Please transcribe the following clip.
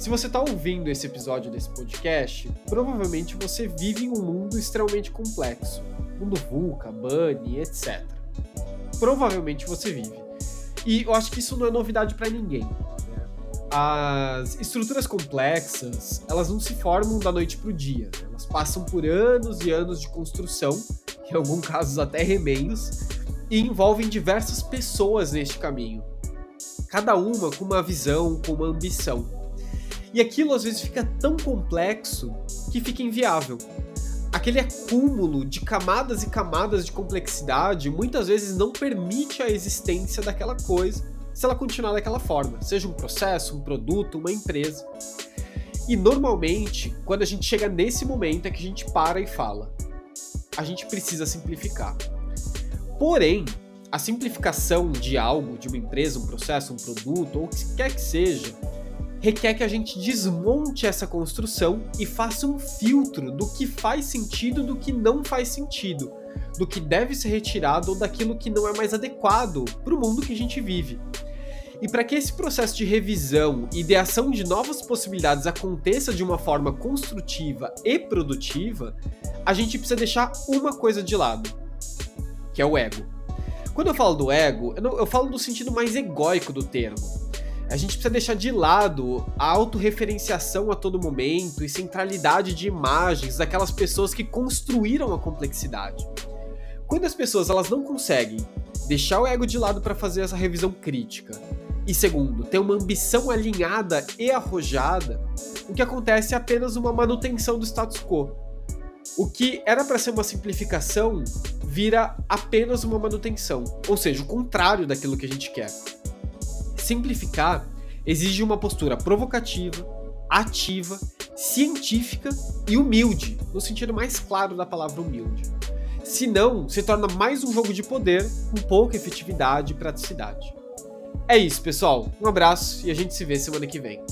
Se você está ouvindo esse episódio desse podcast, provavelmente você vive em um mundo extremamente complexo. Mundo VUCA, Bunny, etc. Provavelmente você vive. E eu acho que isso não é novidade para ninguém. As estruturas complexas, elas não se formam da noite para o dia. Né? Elas passam por anos e anos de construção, em alguns casos até remendos, e envolvem diversas pessoas neste caminho. Cada uma com uma visão, com uma ambição. E aquilo às vezes fica tão complexo que fica inviável. Aquele acúmulo de camadas e camadas de complexidade muitas vezes não permite a existência daquela coisa se ela continuar daquela forma, seja um processo, um produto, uma empresa. E normalmente, quando a gente chega nesse momento é que a gente para e fala: a gente precisa simplificar. Porém, a simplificação de algo, de uma empresa, um processo, um produto, ou o que quer que seja, requer que a gente desmonte essa construção e faça um filtro do que faz sentido do que não faz sentido, do que deve ser retirado ou daquilo que não é mais adequado para o mundo que a gente vive. E para que esse processo de revisão e ideação de novas possibilidades aconteça de uma forma construtiva e produtiva, a gente precisa deixar uma coisa de lado, que é o ego. Quando eu falo do ego, eu, não, eu falo no sentido mais egóico do termo a gente precisa deixar de lado a autorreferenciação a todo momento e centralidade de imagens daquelas pessoas que construíram a complexidade. Quando as pessoas elas não conseguem deixar o ego de lado para fazer essa revisão crítica, e segundo, ter uma ambição alinhada e arrojada, o que acontece é apenas uma manutenção do status quo. O que era para ser uma simplificação vira apenas uma manutenção, ou seja, o contrário daquilo que a gente quer. Simplificar exige uma postura provocativa, ativa, científica e humilde, no sentido mais claro da palavra humilde. Se não, se torna mais um jogo de poder com pouca efetividade e praticidade. É isso, pessoal. Um abraço e a gente se vê semana que vem.